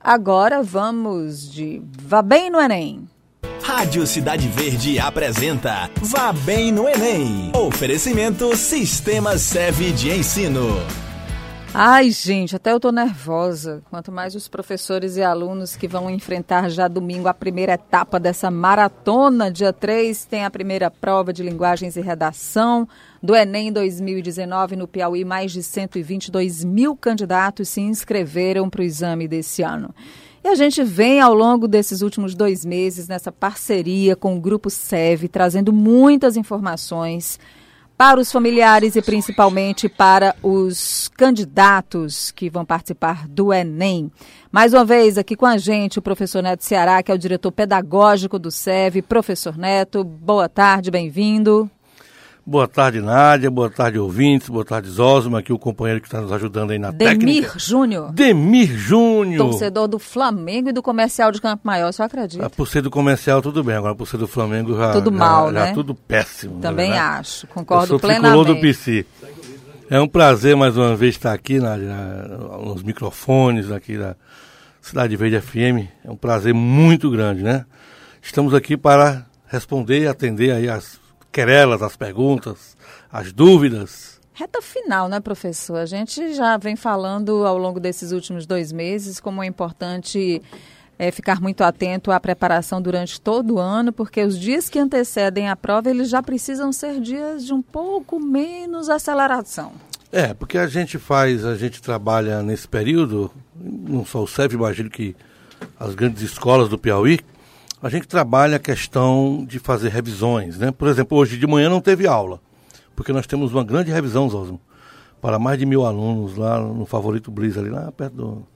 Agora vamos de Vá Bem no Enem. Rádio Cidade Verde apresenta Vá Bem no Enem. Oferecimento Sistema Seve de Ensino. Ai, gente, até eu tô nervosa. Quanto mais os professores e alunos que vão enfrentar já domingo a primeira etapa dessa maratona. Dia 3 tem a primeira prova de linguagens e redação do Enem 2019 no Piauí. Mais de 122 mil candidatos se inscreveram para o exame desse ano. E a gente vem ao longo desses últimos dois meses nessa parceria com o Grupo SEV, trazendo muitas informações para os familiares e principalmente para os candidatos que vão participar do Enem. Mais uma vez aqui com a gente o professor Neto Ceará, que é o diretor pedagógico do SEV. Professor Neto, boa tarde, bem-vindo. Boa tarde, Nádia. Boa tarde, ouvintes. Boa tarde, Zosma, aqui o companheiro que está nos ajudando aí na Demir técnica. Demir Júnior. Demir Júnior. Torcedor do Flamengo e do Comercial de Campo Maior, só acredita. Ah, por ser do Comercial, tudo bem. Agora, por ser do Flamengo, já... Tudo mal, já, né? Já tudo péssimo. Também né? acho. Concordo Eu sou plenamente. do PC. É um prazer, mais uma vez, estar aqui na, na, nos microfones aqui da Cidade Verde FM. É um prazer muito grande, né? Estamos aqui para responder e atender aí as querelas, as perguntas, as dúvidas. Reta final, né, professor? A gente já vem falando ao longo desses últimos dois meses como é importante é, ficar muito atento à preparação durante todo o ano, porque os dias que antecedem a prova, eles já precisam ser dias de um pouco menos aceleração. É, porque a gente faz, a gente trabalha nesse período, não só o SEV, imagino que as grandes escolas do Piauí, a gente trabalha a questão de fazer revisões, né? Por exemplo, hoje de manhã não teve aula, porque nós temos uma grande revisão, Zosmo, para mais de mil alunos lá no Favorito Bliss, ali lá perto do,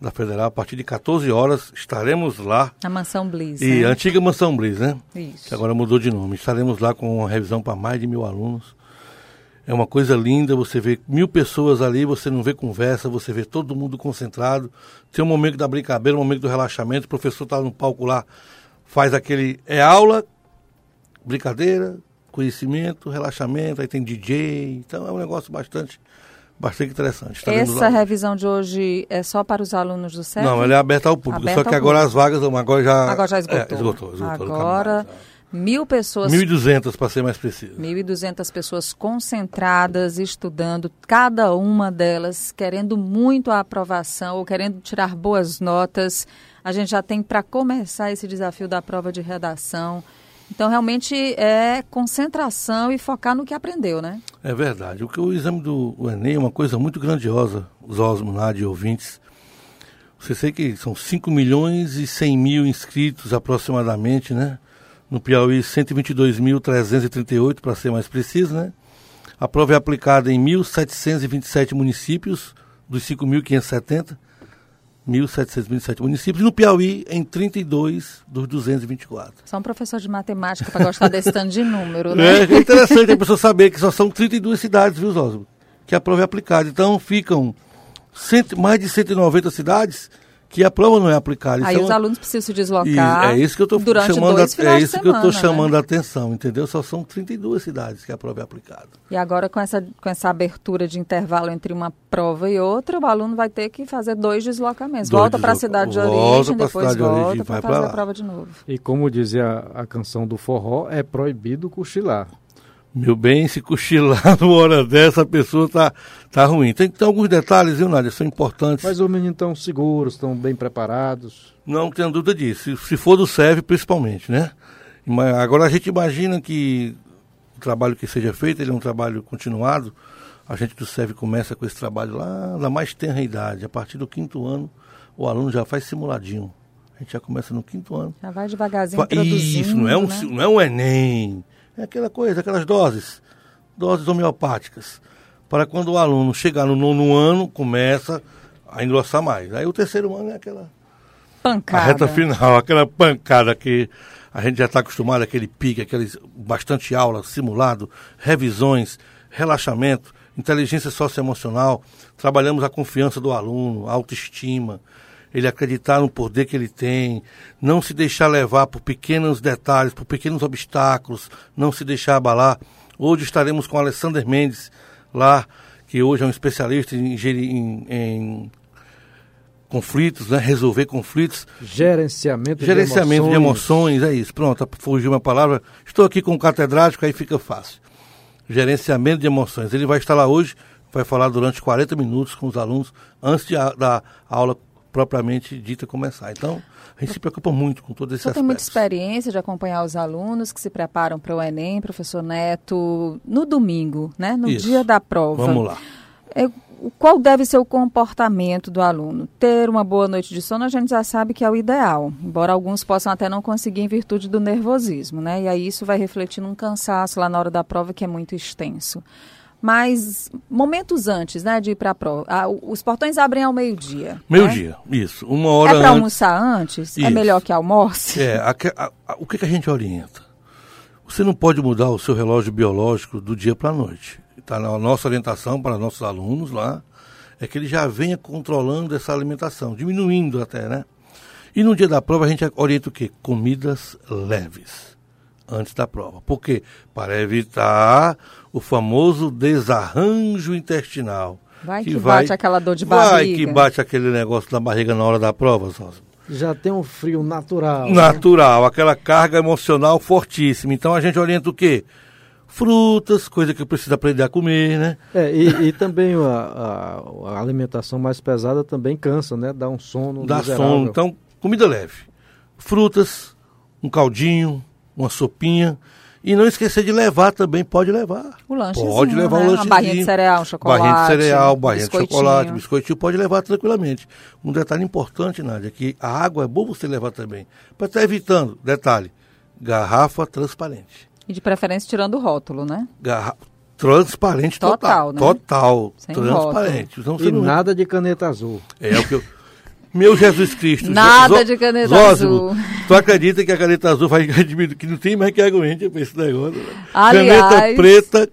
da Federal. A partir de 14 horas estaremos lá. Na Mansão Bliss, E né? a antiga Mansão Bliss, né? Isso. Que agora mudou de nome. Estaremos lá com uma revisão para mais de mil alunos. É uma coisa linda, você vê mil pessoas ali, você não vê conversa, você vê todo mundo concentrado. Tem um momento da brincadeira, um momento do relaxamento, o professor está no palco lá, faz aquele. É aula, brincadeira, conhecimento, relaxamento, aí tem DJ, então é um negócio bastante, bastante interessante. Estaremos Essa revisão de hoje é só para os alunos do SEV? Não, ela é aberta ao público, Aberta só que agora público. as vagas agora já, Agora já é, esgotou. esgotou, esgotou no Agora, caminho. Mil pessoas 1.200 para ser mais preciso. 1.200 pessoas concentradas, estudando, cada uma delas querendo muito a aprovação ou querendo tirar boas notas. A gente já tem para começar esse desafio da prova de redação. Então, realmente é concentração e focar no que aprendeu, né? É verdade. O que o exame do o Enem é uma coisa muito grandiosa, os Osmo, Nádia e ouvintes. Você sei que são 5 milhões e 100 mil inscritos aproximadamente, né? No Piauí, 122.338, para ser mais preciso, né? A prova é aplicada em 1.727 municípios, dos 5.570, 1.727 municípios. No Piauí, em 32 dos 224. Só um professor de matemática para gostar desse tanto de número, né? É, é interessante a pessoa saber que só são 32 cidades, viu, Zosmo? Que a prova é aplicada. Então ficam cento, mais de 190 cidades que a prova não é aplicada. Aí Então, os alunos precisam se e deslocar é isso que eu estou durante chamando, dois a, finais é isso que eu semana, estou chamando né? a atenção, entendeu? Só são 32 cidades que a prova é aplicada. E agora, com essa, com essa abertura de intervalo entre uma prova e outra, o aluno vai ter que fazer dois deslocamentos. Dois volta para a cidade de origem, depois volta para fazer a prova de novo. E como dizia a canção do forró, é proibido cochilar. Meu bem, se cochilar numa hora dessa, a pessoa tá, tá ruim. Tem que ter alguns detalhes, viu, Nádia? São importantes. Mas os meninos estão seguros, estão bem preparados. Não tenho dúvida disso. Se, se for do SEV, principalmente, né? Ima- Agora a gente imagina que o trabalho que seja feito, ele é um trabalho continuado. A gente do SEV começa com esse trabalho lá na mais tenra idade. A partir do quinto ano, o aluno já faz simuladinho. A gente já começa no quinto ano. Já vai devagarzinho Fa- Isso, não é, um, né? não é um Enem. É aquela coisa, aquelas doses. Doses homeopáticas. Para quando o aluno chegar no nono ano, começa a engrossar mais. Aí o terceiro ano é aquela Pancada. a reta final, aquela pancada que a gente já está acostumado, aquele pique, aqueles bastante aula, simulado, revisões, relaxamento, inteligência socioemocional. Trabalhamos a confiança do aluno, a autoestima, ele acreditar no poder que ele tem, não se deixar levar por pequenos detalhes, por pequenos obstáculos, não se deixar abalar. Hoje estaremos com o Alessander Mendes lá, que hoje é um especialista em, em- em conflitos, né? resolver conflitos. Gerenciamento, Gerenciamento de emoções. de emoções, é isso. Pronto, fugiu uma palavra. Estou aqui com o catedrático, aí fica fácil. Gerenciamento de emoções. Ele vai estar lá hoje, vai falar durante 40 minutos com os alunos, antes de da aula propriamente dita começar. Então, a gente se preocupa muito com todo esse aspecto. tem muita experiência de acompanhar os alunos que se preparam para o Enem, professor Neto, no domingo, né? no Isso. dia da prova. Vamos lá. É, qual deve ser o comportamento do aluno? Ter uma boa noite de sono a gente já sabe que é o ideal, embora alguns possam até não conseguir em virtude do nervosismo, né? E aí isso vai refletir num cansaço lá na hora da prova que é muito extenso. Mas momentos antes, né, de ir para a prova, ah, os portões abrem ao meio-dia. Meio-dia, né? isso. Uma hora É para almoçar antes? É Isso. melhor que almoce? É, a a- a- o que, que a gente orienta? Você não pode mudar o seu relógio biológico do dia para a noite. Está na nossa orientação para nossos alunos lá, é que ele já venha controlando essa alimentação, diminuindo até, né? E no dia da prova a gente orienta o quê? Comidas leves, antes da prova. Por quê? Para evitar o famoso desarranjo intestinal. Vai que bate aquela dor de barriga. Vai que bate aquele negócio na barriga na hora da prova, Zózimo Já tem um frio natural. né? natural, aquela carga emocional fortíssima. Então a gente orienta o quê? Frutas, coisa que precisa aprender a comer, né? É, e, e também a, a- a alimentação mais pesada também cansa, né? Dá um sono Dá miserável. sono. Então, comida leve. Frutas, um caldinho, uma sopinha. E não esquecer de levar também, pode levar. O lanchezinho, Pode levar né? um Uma lanchezinho. barrinha de cereal, um chocolate. Barrinha de cereal, barrinha de chocolate, biscoitinho, pode levar tranquilamente. Um detalhe importante, Nádia, é que a água é bom você levar também. Para estar evitando, detalhe, garrafa transparente. E de preferência tirando o rótulo, né? Garra... Transparente Total, total. né? Total. Sem transparente. Então, E não- nada de caneta azul. É o que eu... Meu Jesus Cristo. Nada Zó- de caneta Zózimo, azul. Tu acredita que a caneta azul vai diminuir, que não tem mais que aguente pra esse negócio. né? Aliás- Caneta preta,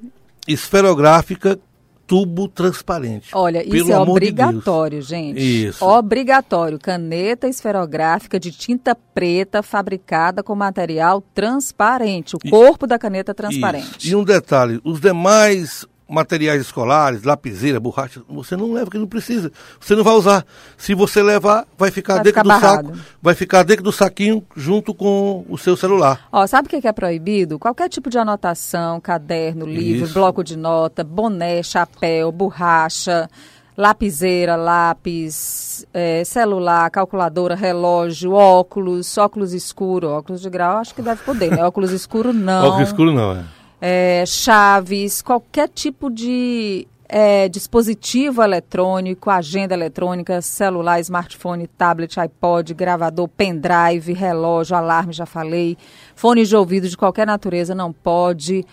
esferográfica, tubo transparente. Olha, isso é amor de obrigatório, gente. Isso. Obrigatório. Caneta esferográfica de tinta preta fabricada com material transparente. O corpo da caneta transparente. Isso. E um detalhe, os demais materiais escolares, lapiseira, borracha, você não leva, que não precisa. Você não vai usar. Se você levar, vai ficar Vai dentro ficar do barrado. saco, vai ficar dentro do saquinho junto com o seu celular. Ó, sabe o que é proibido? Qualquer tipo de anotação, caderno, livro, Isso. bloco de nota, boné, chapéu, borracha, lapiseira, lápis, eh, celular, calculadora, relógio, óculos, óculos escuro, óculos de grau, acho que deve poder, né? Óculos escuro não. Óculos escuro não, é. É, chaves, qualquer tipo de é, dispositivo eletrônico, agenda eletrônica, celular, smartphone, tablet, iPod, gravador, pendrive, relógio, alarme, já falei, fone de ouvido de qualquer natureza não pode,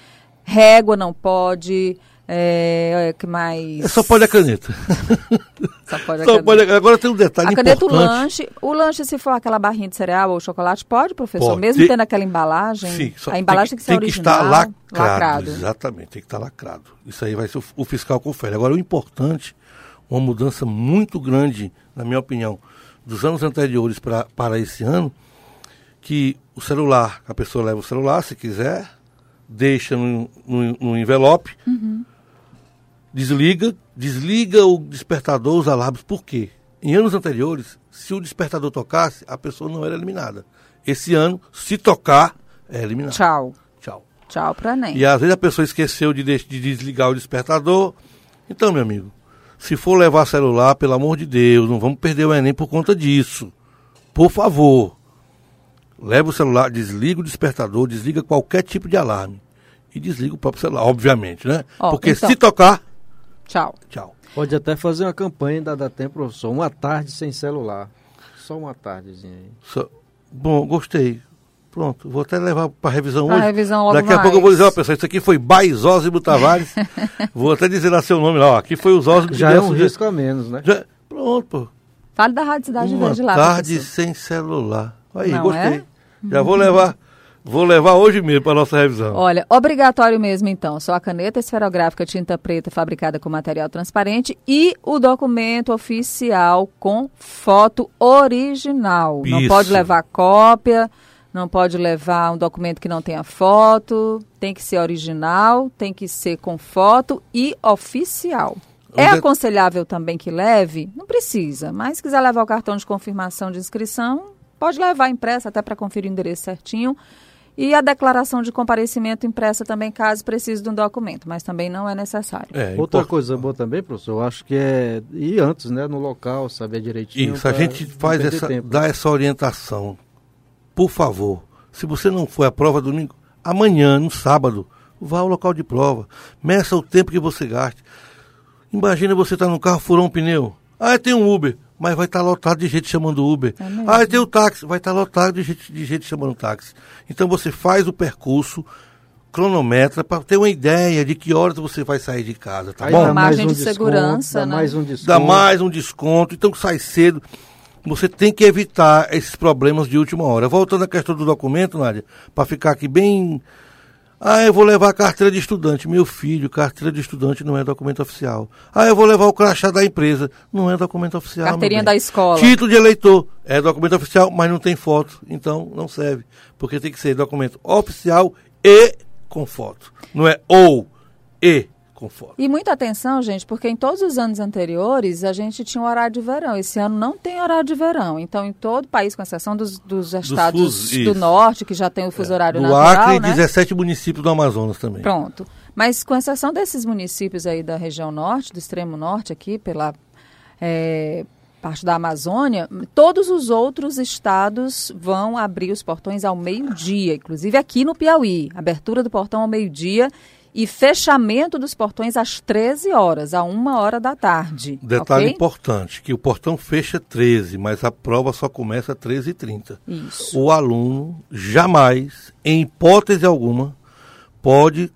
régua não pode, é, que mais? É só pode a caneta. Só pode a Só caneta. pode a- Agora tem um detalhe A caneta, o importante. lanche. O lanche, se for aquela barrinha de cereal ou chocolate, pode, professor? Pode. Mesmo Tem- tendo aquela embalagem? Sim, a embalagem tem que, ser tem que original, estar lacrado, lacrado. Exatamente, tem que estar lacrado. Isso aí vai ser o, o fiscal confere. Agora, o importante, uma mudança muito grande, na minha opinião, dos anos anteriores pra, para esse ano, que o celular, a pessoa leva o celular, se quiser, deixa no, no, no envelope, Uhum. Desliga, desliga o despertador, os alarmes. Por quê? Em anos anteriores, se o despertador tocasse, a pessoa não era eliminada. Esse ano, se tocar, é eliminada. Tchau. Tchau. Tchau pro Enem. E às vezes a pessoa esqueceu de, de desligar o despertador. Então, meu amigo, se for levar celular, pelo amor de Deus, não vamos perder o Enem por conta disso. Por favor, leva o celular, desliga o despertador, desliga qualquer tipo de alarme. E desliga o próprio celular, obviamente, né? Ó, Porque então- se tocar, Tchau. tchau. Pode até fazer uma campanha da Dá Tempo, professor. Uma tarde sem celular. Só uma tardezinha aí. Só- Bom, gostei. Pronto, vou até levar para revisão Pra hoje. revisão logo Daqui a mais. pouco eu vou dizer, ó, pessoal, isso aqui foi Baizósimo Tavares. vou até dizer lá seu nome lá, ó. Aqui foi o Zósimo que Já é a um risco a menos, né? Já- Pronto, pô. Fale da Rádio Cidade Uma Verde lá, tarde professor. sem celular. Aí, Não gostei. é? Já vou levar, vou levar hoje mesmo para nossa revisão. Olha, obrigatório mesmo então, só a caneta esferográfica tinta preta fabricada com material transparente e o documento oficial com foto original. Não Isso. pode levar cópia, não pode levar um documento que não tenha foto, tem que ser original, tem que ser com foto e oficial. É aconselhável também que leve? Não precisa, mas se quiser levar o cartão de confirmação de inscrição, pode levar impressa até para conferir o endereço certinho. E a declaração de comparecimento impressa também, caso precise de um documento, mas também não é necessário. É, Outra coisa boa também, professor, eu acho que é ir antes, né, no local, saber direitinho. Isso, a gente faz essa, tempo. dá essa orientação. Por favor, se você não for à prova domingo, amanhã, no sábado, vá ao local de prova. Meça o tempo que você gaste. Imagina você estar tá no carro, furou um pneu. Ah, tem um Uber mas vai estar tá lotado de gente chamando Uber. É ah, tem o táxi, vai estar tá lotado de gente, de gente chamando táxi. Então você faz o percurso, cronometra, para ter uma ideia de que horas você vai sair de casa, tá Aí bom? Dá margem um de desconto, segurança, dá né? mais um desconto. Dá mais um desconto, então sai cedo. Você tem que evitar esses problemas de última hora. Voltando à questão do documento, Nádia, para ficar aqui bem ah, eu vou levar a carteira de estudante. Meu filho, carteira de estudante não é documento oficial. Ah, eu vou levar o crachá da empresa. Não é documento oficial. Carteirinha da escola. Título de eleitor. É documento oficial, mas não tem foto. Então não serve. Porque tem que ser documento oficial e com foto. Não é ou e conforme. E muita atenção, gente, porque em todos os anos anteriores a gente tinha um horário de verão. Esse ano não tem horário de verão. Então, em todo o país, com exceção dos, dos estados do norte, que já tem o fuso é. horário do natural, Acre né? e 17 municípios do Amazonas também. Pronto. Mas com exceção desses municípios aí da região norte, do extremo norte aqui, pela é, parte da Amazônia, todos os outros estados vão abrir os portões ao meio-dia, inclusive aqui no Piauí. Abertura do portão ao meio-dia e fechamento dos portões às 13 horas, a uma hora da tarde. Detalhe okay? importante, que o portão fecha 13, mas a prova só começa às 13h30. Isso. O aluno jamais, em hipótese alguma, pode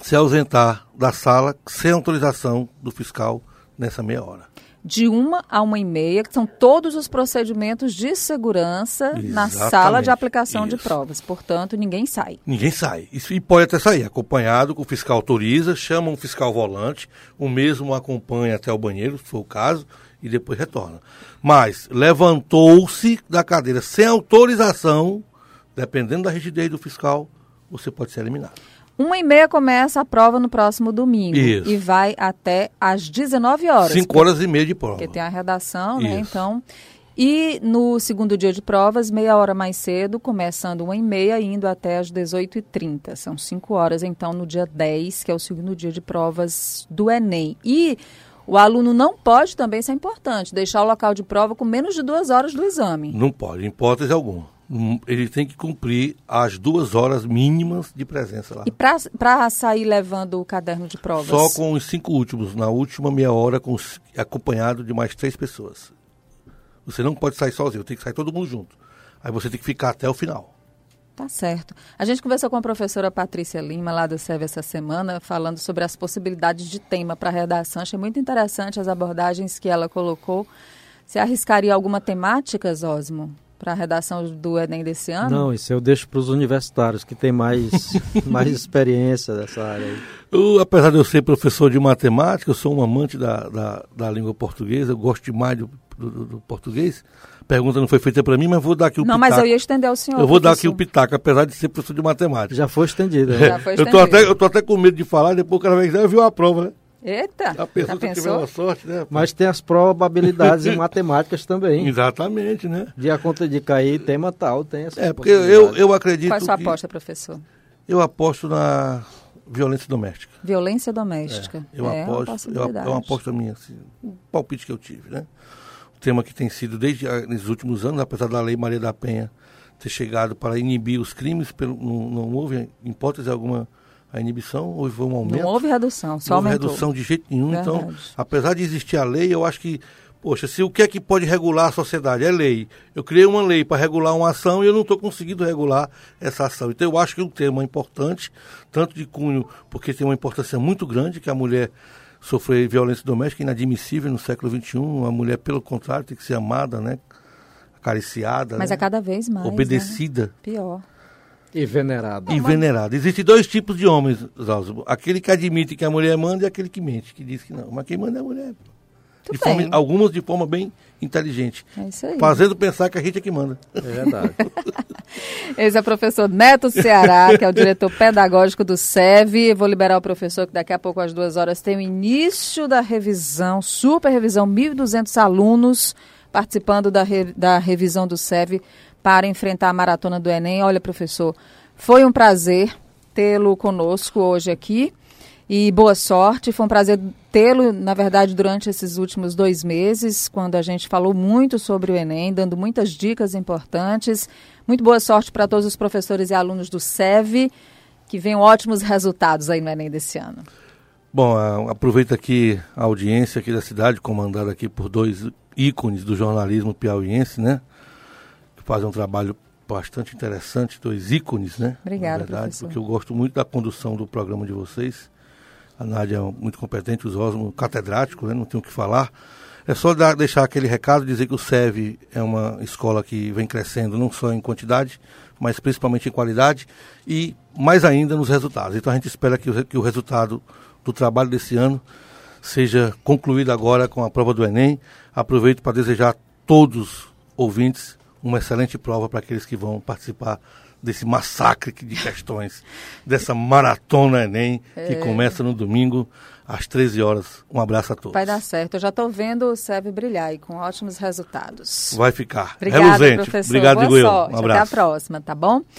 se ausentar da sala sem autorização do fiscal nessa meia hora de uma a uma e meia, que são todos os procedimentos de segurança Exatamente. na sala de aplicação Isso. de provas. Portanto, ninguém sai. Ninguém sai. Isso, e pode até sair, acompanhado, o fiscal autoriza, chama um fiscal volante, o mesmo acompanha até o banheiro, se for o caso, e depois retorna. Mas levantou-se da cadeira sem autorização, dependendo da rigidez do fiscal, você pode ser eliminado. Uma e meia começa a prova no próximo domingo. Isso. E vai até às 19 horas. Cinco horas e meia de prova. Porque tem a redação, né? Isso. né? Então. E no segundo dia de provas, meia hora mais cedo, começando uma e meia indo até às 18h30. São cinco horas, então, no dia 10, que é o segundo dia de provas do Enem. E o aluno não pode também, isso é importante, deixar o local de prova com menos de duas horas do exame. Não pode, em hipótese alguma. Ele tem que cumprir as duas horas mínimas de presença lá. E para sair levando o caderno de provas? Só com os cinco últimos, na última meia hora, com, acompanhado de mais três pessoas. Você não pode sair sozinho, tem que sair todo mundo junto. Aí você tem que ficar até o final. Tá certo. A gente conversou com a professora Patrícia Lima, lá do SEV, essa semana, falando sobre as possibilidades de tema para a redação. Achei muito interessante as abordagens que ela colocou. Você arriscaria alguma temática, Osmo? Para a redação do Enem desse ano? Não, isso eu deixo para os universitários que têm mais, mais experiência dessa área aí. Eu, apesar de eu ser professor de matemática, eu sou um amante da, da, da língua portuguesa, eu gosto demais do, do, do português. A pergunta não foi feita para mim, mas vou dar aqui o Não, pitaco. mas eu ia estender ao senhor. Eu vou professor. dar aqui o pitaco, apesar de ser professor de matemática. Já foi estendido. Né? Já foi estendido. Eu tô, até, eu tô até com medo de falar, depois o cara vai dizer, eu vi uma prova, né? Eita! A pessoa que tiver uma sorte, né? Mas tem as probabilidades em matemáticas também. Exatamente, né? De a conta de cair tema tal, tem essa É, porque eu, eu acredito. Qual é a sua aposta, professor? Eu aposto na violência doméstica. Violência doméstica. É, eu é aposto, eu, é uma aposta minha, assim, um palpite que eu tive, né? O tema que tem sido desde os últimos anos, apesar da lei Maria da Penha ter chegado para inibir os crimes, pelo, não, não houve hipótese alguma a inibição, houve um aumento. Não houve redução, só não houve aumentou. redução de jeito nenhum. Então, Verdade. Então, apesar de existir a lei, eu acho que, poxa, se o que é que pode regular a sociedade? É lei. Eu criei uma lei para regular uma ação e eu não estou conseguindo regular essa ação. Então, eu acho que o tema é importante, tanto de cunho, porque tem uma importância muito grande, que a mulher sofrer violência doméstica inadmissível no século XXI. A mulher, pelo contrário, tem que ser amada, né? Acariciada. Mas né? é cada vez mais. Obedecida. Né? Pior. E venerado. E venerado. Existem dois tipos de homens, Zalzo. Aquele que admite que a mulher manda e aquele que mente, que diz que não. Mas quem manda é a mulher. De forma, algumas de forma bem inteligente. É isso aí. Fazendo pensar que a gente é que manda. É verdade. Esse é o professor Neto Ceará, que é o diretor pedagógico do SEV. Vou liberar o professor, que daqui a pouco, às duas horas, tem o início da revisão, super revisão, 1.200 alunos participando da, re, da revisão do SEV para enfrentar a maratona do Enem. Olha, professor, foi um prazer tê-lo conosco hoje aqui e boa sorte. Foi um prazer tê-lo, na verdade, durante esses últimos dois meses, quando a gente falou muito sobre o Enem, dando muitas dicas importantes. Muito boa sorte para todos os professores e alunos do SEV, que venham ótimos resultados aí no Enem desse ano. Bom, aproveito aqui a audiência aqui da cidade, comandada aqui por dois ícones do jornalismo piauiense, né? Fazem um trabalho bastante interessante, dois ícones, né? Obrigada, verdade, professor. Porque eu gosto muito da condução do programa de vocês. A Nádia é muito competente, os Osmo catedrático, né? Não tenho o que falar. É só dar, deixar aquele recado, dizer que o SEV é uma escola que vem crescendo não só em quantidade, mas principalmente em qualidade e mais ainda nos resultados. Então a gente espera que o, que o resultado do trabalho desse ano seja concluído agora com a prova do Enem. Aproveito para desejar a todos ouvintes uma excelente prova para aqueles que vão participar desse massacre de questões, dessa maratona Enem, que é. começa no domingo às 13 horas. Um abraço a todos. Vai dar certo. Eu já estou vendo o SEB brilhar e com ótimos resultados. Vai ficar. Obrigada, Reluzente. professor. Obrigado, Boa Digo sorte. Um abraço. Até a próxima, tá bom?